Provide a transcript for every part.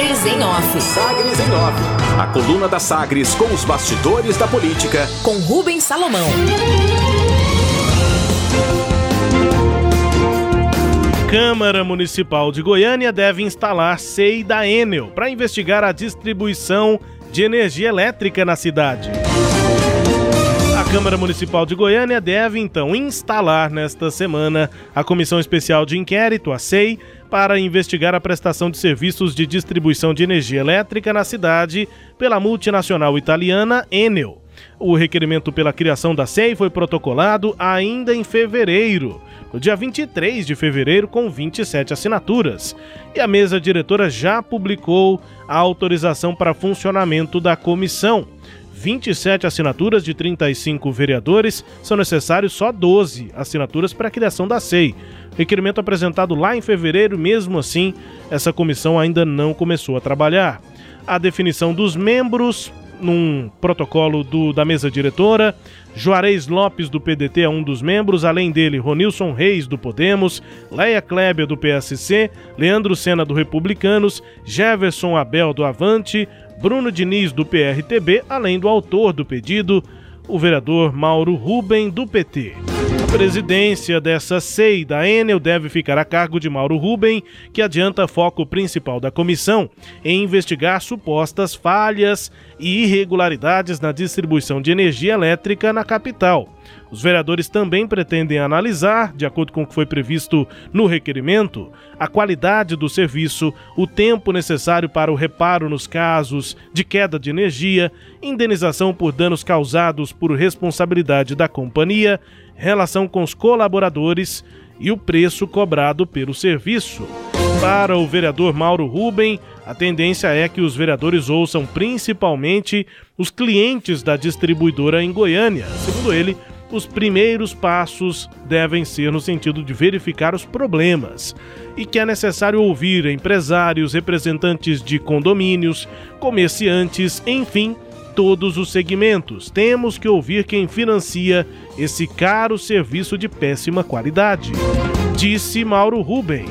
Sagres em Off. Sagres em Off. A coluna da Sagres com os bastidores da política. Com Rubens Salomão. Câmara Municipal de Goiânia deve instalar SEI da Enel para investigar a distribuição de energia elétrica na cidade. Câmara Municipal de Goiânia deve então instalar nesta semana a Comissão Especial de Inquérito, a SEI, para investigar a prestação de serviços de distribuição de energia elétrica na cidade pela multinacional italiana Enel. O requerimento pela criação da SEI foi protocolado ainda em fevereiro, no dia 23 de fevereiro, com 27 assinaturas. E a mesa diretora já publicou a autorização para funcionamento da comissão. 27 assinaturas de 35 vereadores, são necessários só 12 assinaturas para a criação da SEI. Requerimento apresentado lá em fevereiro, mesmo assim, essa comissão ainda não começou a trabalhar. A definição dos membros num protocolo do, da mesa diretora. Juarez Lopes, do PDT, é um dos membros. Além dele, Ronilson Reis, do Podemos, Leia Kleber, do PSC, Leandro Sena, do Republicanos, Jefferson Abel, do Avante, Bruno Diniz, do PRTB, além do autor do pedido, o vereador Mauro Ruben, do PT. A presidência dessa SEI da Enel deve ficar a cargo de Mauro Ruben, que adianta foco principal da comissão em investigar supostas falhas e irregularidades na distribuição de energia elétrica na capital. Os vereadores também pretendem analisar, de acordo com o que foi previsto no requerimento, a qualidade do serviço, o tempo necessário para o reparo nos casos de queda de energia, indenização por danos causados por responsabilidade da companhia, relação com os colaboradores e o preço cobrado pelo serviço. Para o vereador Mauro Ruben, a tendência é que os vereadores ouçam principalmente os clientes da distribuidora em Goiânia. Segundo ele, os primeiros passos devem ser no sentido de verificar os problemas e que é necessário ouvir empresários, representantes de condomínios, comerciantes, enfim, todos os segmentos. Temos que ouvir quem financia esse caro serviço de péssima qualidade, disse Mauro Ruben.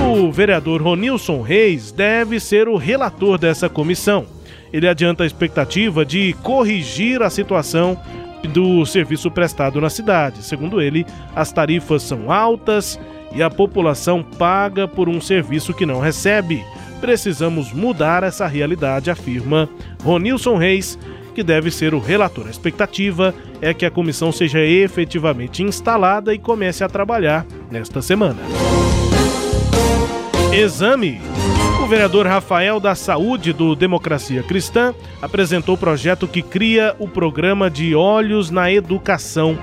O vereador Ronilson Reis deve ser o relator dessa comissão. Ele adianta a expectativa de corrigir a situação do serviço prestado na cidade. Segundo ele, as tarifas são altas e a população paga por um serviço que não recebe. Precisamos mudar essa realidade, afirma Ronilson Reis, que deve ser o relator. A expectativa é que a comissão seja efetivamente instalada e comece a trabalhar nesta semana. Exame. O vereador Rafael da Saúde, do Democracia Cristã, apresentou o projeto que cria o programa de Olhos na Educação.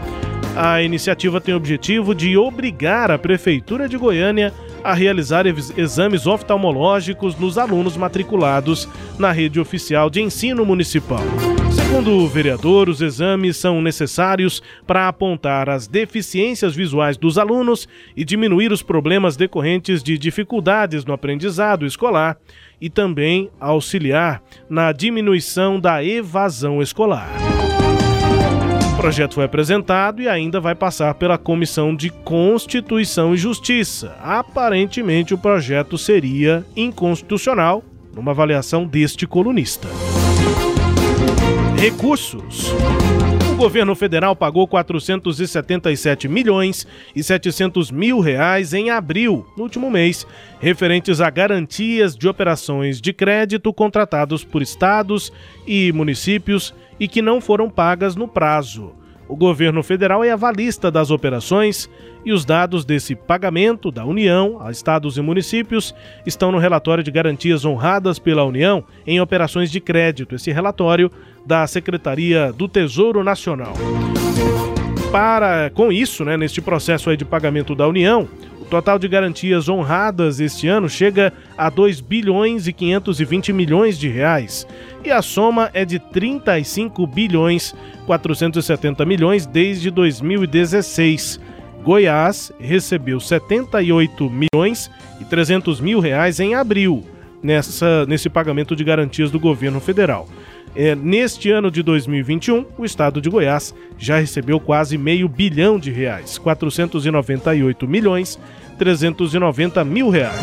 A iniciativa tem o objetivo de obrigar a Prefeitura de Goiânia a realizar exames oftalmológicos nos alunos matriculados na rede oficial de ensino municipal. Segundo o vereador, os exames são necessários para apontar as deficiências visuais dos alunos e diminuir os problemas decorrentes de dificuldades no aprendizado escolar e também auxiliar na diminuição da evasão escolar. O projeto foi apresentado e ainda vai passar pela Comissão de Constituição e Justiça. Aparentemente, o projeto seria inconstitucional, numa avaliação deste colunista. Recursos. O governo federal pagou 477 milhões e 700 mil reais em abril, no último mês, referentes a garantias de operações de crédito contratados por estados e municípios e que não foram pagas no prazo. O governo federal é avalista das operações e os dados desse pagamento da União a estados e municípios estão no relatório de garantias honradas pela União em operações de crédito. Esse relatório da Secretaria do Tesouro Nacional. Para com isso, né, neste processo de pagamento da União, o total de garantias honradas este ano chega a 2 bilhões e 520 milhões de reais, e a soma é de 35 bilhões 470 milhões desde 2016. Goiás recebeu 78 milhões e 300 mil reais em abril nessa, nesse pagamento de garantias do governo federal. É, neste ano de 2021, o estado de Goiás já recebeu quase meio bilhão de reais, 498 milhões 390 mil reais.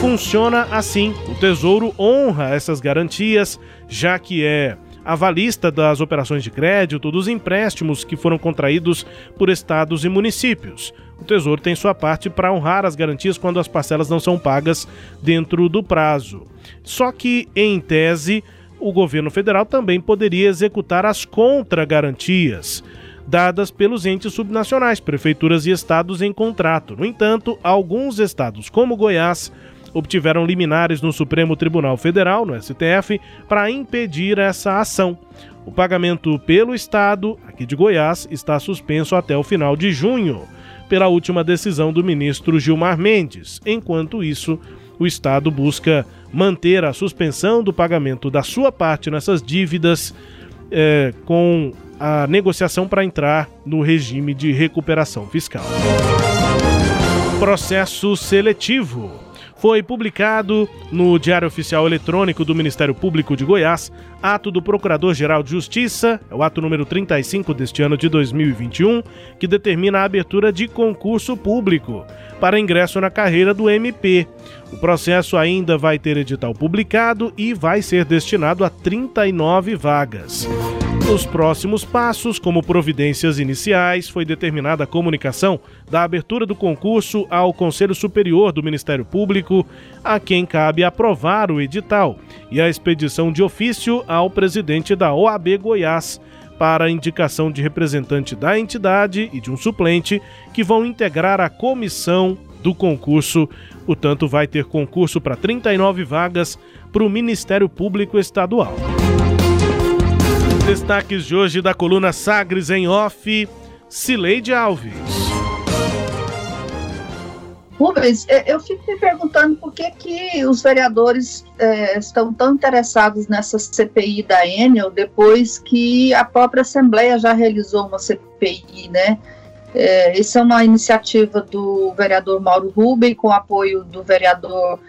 Funciona assim: o Tesouro honra essas garantias, já que é avalista das operações de crédito dos empréstimos que foram contraídos por estados e municípios. O Tesouro tem sua parte para honrar as garantias quando as parcelas não são pagas dentro do prazo. Só que, em tese, o governo federal também poderia executar as contragarantias dadas pelos entes subnacionais, prefeituras e estados em contrato. No entanto, alguns estados, como Goiás, obtiveram liminares no Supremo Tribunal Federal, no STF, para impedir essa ação. O pagamento pelo Estado, aqui de Goiás, está suspenso até o final de junho, pela última decisão do ministro Gilmar Mendes. Enquanto isso, o Estado busca manter a suspensão do pagamento da sua parte nessas dívidas é, com a negociação para entrar no regime de recuperação fiscal. Processo seletivo foi publicado no Diário Oficial Eletrônico do Ministério Público de Goiás, ato do Procurador-Geral de Justiça, é o ato número 35 deste ano de 2021, que determina a abertura de concurso público para ingresso na carreira do MP. O processo ainda vai ter edital publicado e vai ser destinado a 39 vagas. Nos próximos passos, como providências iniciais, foi determinada a comunicação da abertura do concurso ao Conselho Superior do Ministério Público, a quem cabe aprovar o edital, e a expedição de ofício ao presidente da OAB Goiás para a indicação de representante da entidade e de um suplente que vão integrar a comissão do concurso. Portanto, vai ter concurso para 39 vagas para o Ministério Público Estadual. Destaques de hoje da coluna Sagres em Off, Cileide Alves. Rubens, é, eu fico me perguntando por que, que os vereadores é, estão tão interessados nessa CPI da Enel depois que a própria Assembleia já realizou uma CPI, né? É, isso é uma iniciativa do vereador Mauro Rubem, com apoio do vereador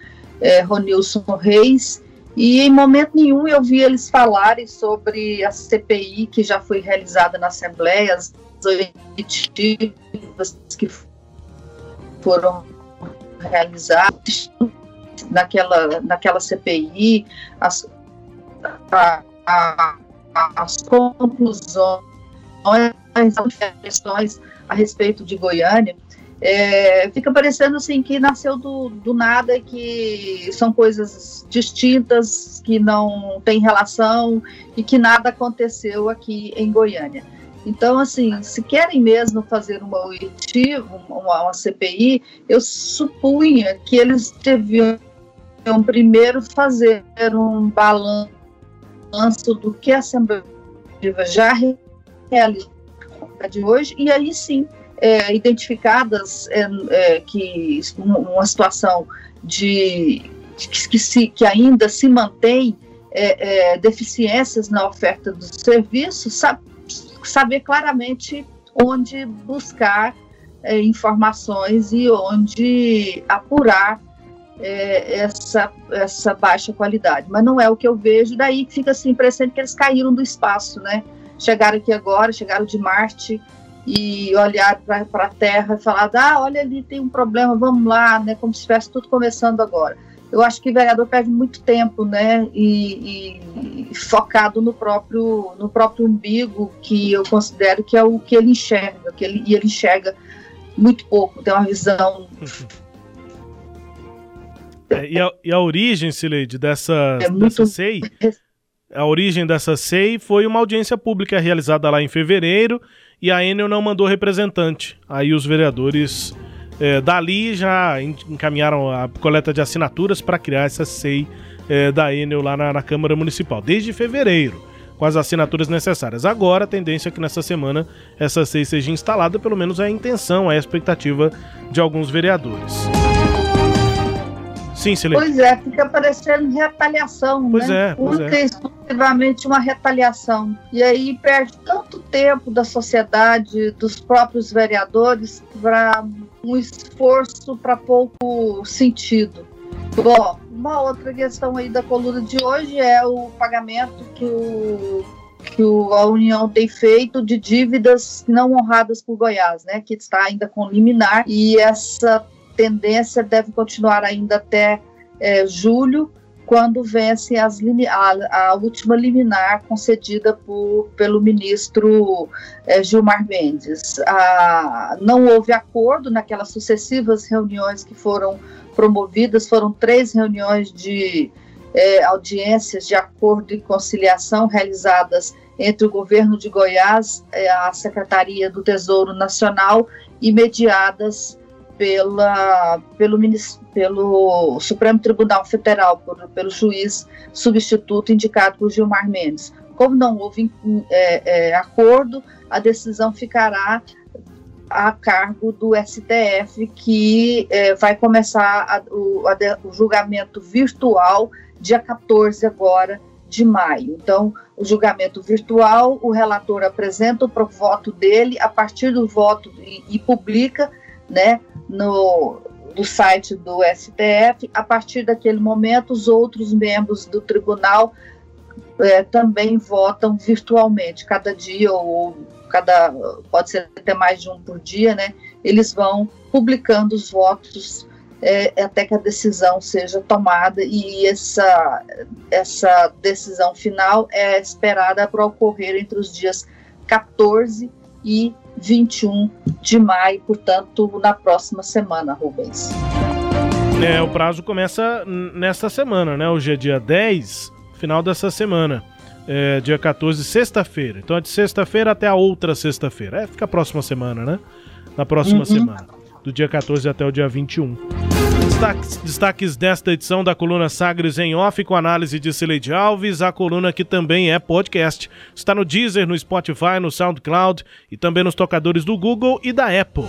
Ronilson Reis, e em momento nenhum eu vi eles falarem sobre a CPI que já foi realizada na Assembleia, as oitivas que foram realizadas naquela, naquela CPI, as, a, a, as conclusões, as questões a respeito de Goiânia. É, fica parecendo assim que nasceu do, do nada, que são coisas distintas, que não tem relação e que nada aconteceu aqui em Goiânia. Então, assim, se querem mesmo fazer uma OIT, uma, uma CPI, eu supunha que eles deviam primeiro fazer um balanço do que a Assembleia já realizou de hoje, e aí sim é, identificadas é, é, que uma situação de que, que, se, que ainda se mantém é, é, deficiências na oferta do serviço, sabe, saber claramente onde buscar é, informações e onde apurar essa, essa baixa qualidade. Mas não é o que eu vejo, daí fica assim, parecendo que eles caíram do espaço, né? Chegaram aqui agora, chegaram de Marte, e olhar para a Terra e falar, ah, olha ali tem um problema, vamos lá, né, como se estivesse tudo começando agora. Eu acho que o vereador perde muito tempo, né, e, e, focado no próprio, no próprio umbigo, que eu considero que é o que ele enxerga, que ele, e ele enxerga muito pouco, tem uma visão é, e, a, e, a, origem, Sileide, dessa, é dessa SEI, a origem dessa SEI foi uma audiência pública realizada lá em fevereiro e a Enel não mandou representante. Aí os vereadores é, dali já encaminharam a coleta de assinaturas para criar essa SEI é, da Enel lá na, na, Câmara Municipal, desde fevereiro, com as assinaturas necessárias. Agora a tendência é que nessa semana essa SEI seja instalada, pelo menos é a intenção, é a expectativa de alguns vereadores. Sim, Silene. Pois é, fica parecendo retaliação, pois né? É, pois Única é. exclusivamente uma retaliação. E aí perde tanto tempo da sociedade, dos próprios vereadores, para um esforço para pouco sentido. Bom, uma outra questão aí da coluna de hoje é o pagamento que o que a União tem feito de dívidas não honradas por Goiás, né, que está ainda com liminar, e essa tendência deve continuar ainda até é, julho, quando vence as, a, a, última liminar concedida por, pelo ministro é, Gilmar Mendes. A, não houve acordo naquelas sucessivas reuniões que foram promovidas, foram três reuniões de é, audiências de acordo e conciliação realizadas entre o governo de Goiás, é, a Secretaria do Tesouro Nacional e mediadas pela, pelo, pelo Supremo Tribunal Federal, por, pelo juiz substituto indicado por Gilmar Mendes. Como não houve é, é, acordo, a decisão ficará a cargo do STF, que é, vai começar a, o, a, o julgamento virtual dia 14 agora de maio. Então, o julgamento virtual, o relator apresenta o voto dele, a partir do voto e, e publica, né, no, do site do STF. A partir daquele momento, os outros membros do tribunal é, também votam virtualmente, cada dia ou cada pode ser até mais de um por dia, né? Eles vão publicando os votos é, até que a decisão seja tomada e essa, essa decisão final é esperada para ocorrer entre os dias 14 e 21 de maio, portanto, na próxima semana, Rubens. É, o prazo começa nesta semana, né? Hoje é dia 10, final dessa semana. É, dia 14, sexta-feira. Então é de sexta-feira até a outra sexta-feira. É, fica a próxima semana, né? Na próxima uhum. semana do dia 14 até o dia 21. Destaques, destaques desta edição da coluna Sagres em Off com análise de Cileide Alves, a coluna que também é podcast. Está no Deezer, no Spotify, no SoundCloud e também nos tocadores do Google e da Apple.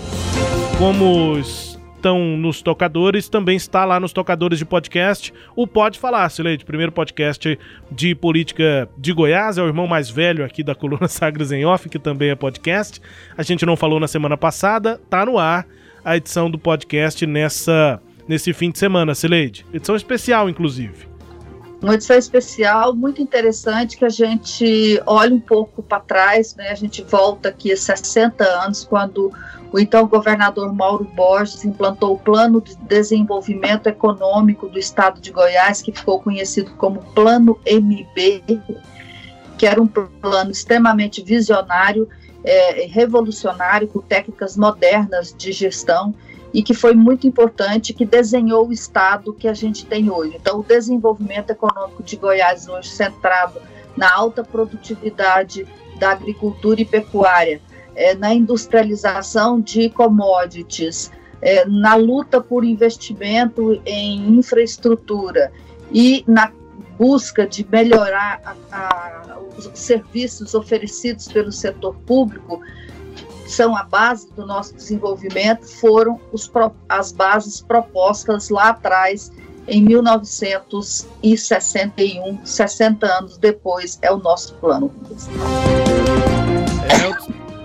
Como estão nos tocadores, também está lá nos tocadores de podcast. O Pode Falar, Cileide, primeiro podcast de política de Goiás, é o irmão mais velho aqui da coluna Sagres em Off, que também é podcast. A gente não falou na semana passada, tá no ar a edição do podcast nessa nesse fim de semana, Sileide. Edição especial, inclusive. Uma edição especial muito interessante que a gente olha um pouco para trás, né? A gente volta aqui a 60 anos quando o então governador Mauro Borges implantou o Plano de Desenvolvimento Econômico do Estado de Goiás, que ficou conhecido como Plano MB, que era um plano extremamente visionário é, revolucionário com técnicas modernas de gestão e que foi muito importante, que desenhou o Estado que a gente tem hoje. Então, o desenvolvimento econômico de Goiás hoje centrado na alta produtividade da agricultura e pecuária, é, na industrialização de commodities, é, na luta por investimento em infraestrutura e na busca de melhorar a, a, os serviços oferecidos pelo setor público, são a base do nosso desenvolvimento, foram os, as bases propostas lá atrás, em 1961, 60 anos depois, é o nosso plano. É,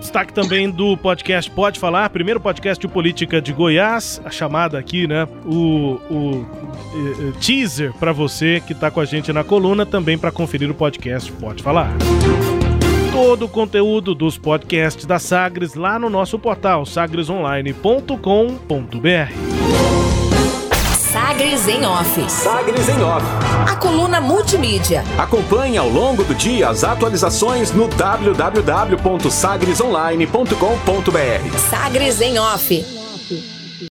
destaque também do podcast Pode Falar, primeiro podcast de política de Goiás, a chamada aqui, né? O, o eh, eh, teaser para você que está com a gente na coluna, também para conferir o podcast Pode Falar. Todo o conteúdo dos podcasts da Sagres lá no nosso portal sagresonline.com.br. Sagres em Off. Sagres em Off. A coluna multimídia. Acompanhe ao longo do dia as atualizações no www.sagresonline.com.br. Sagres em Off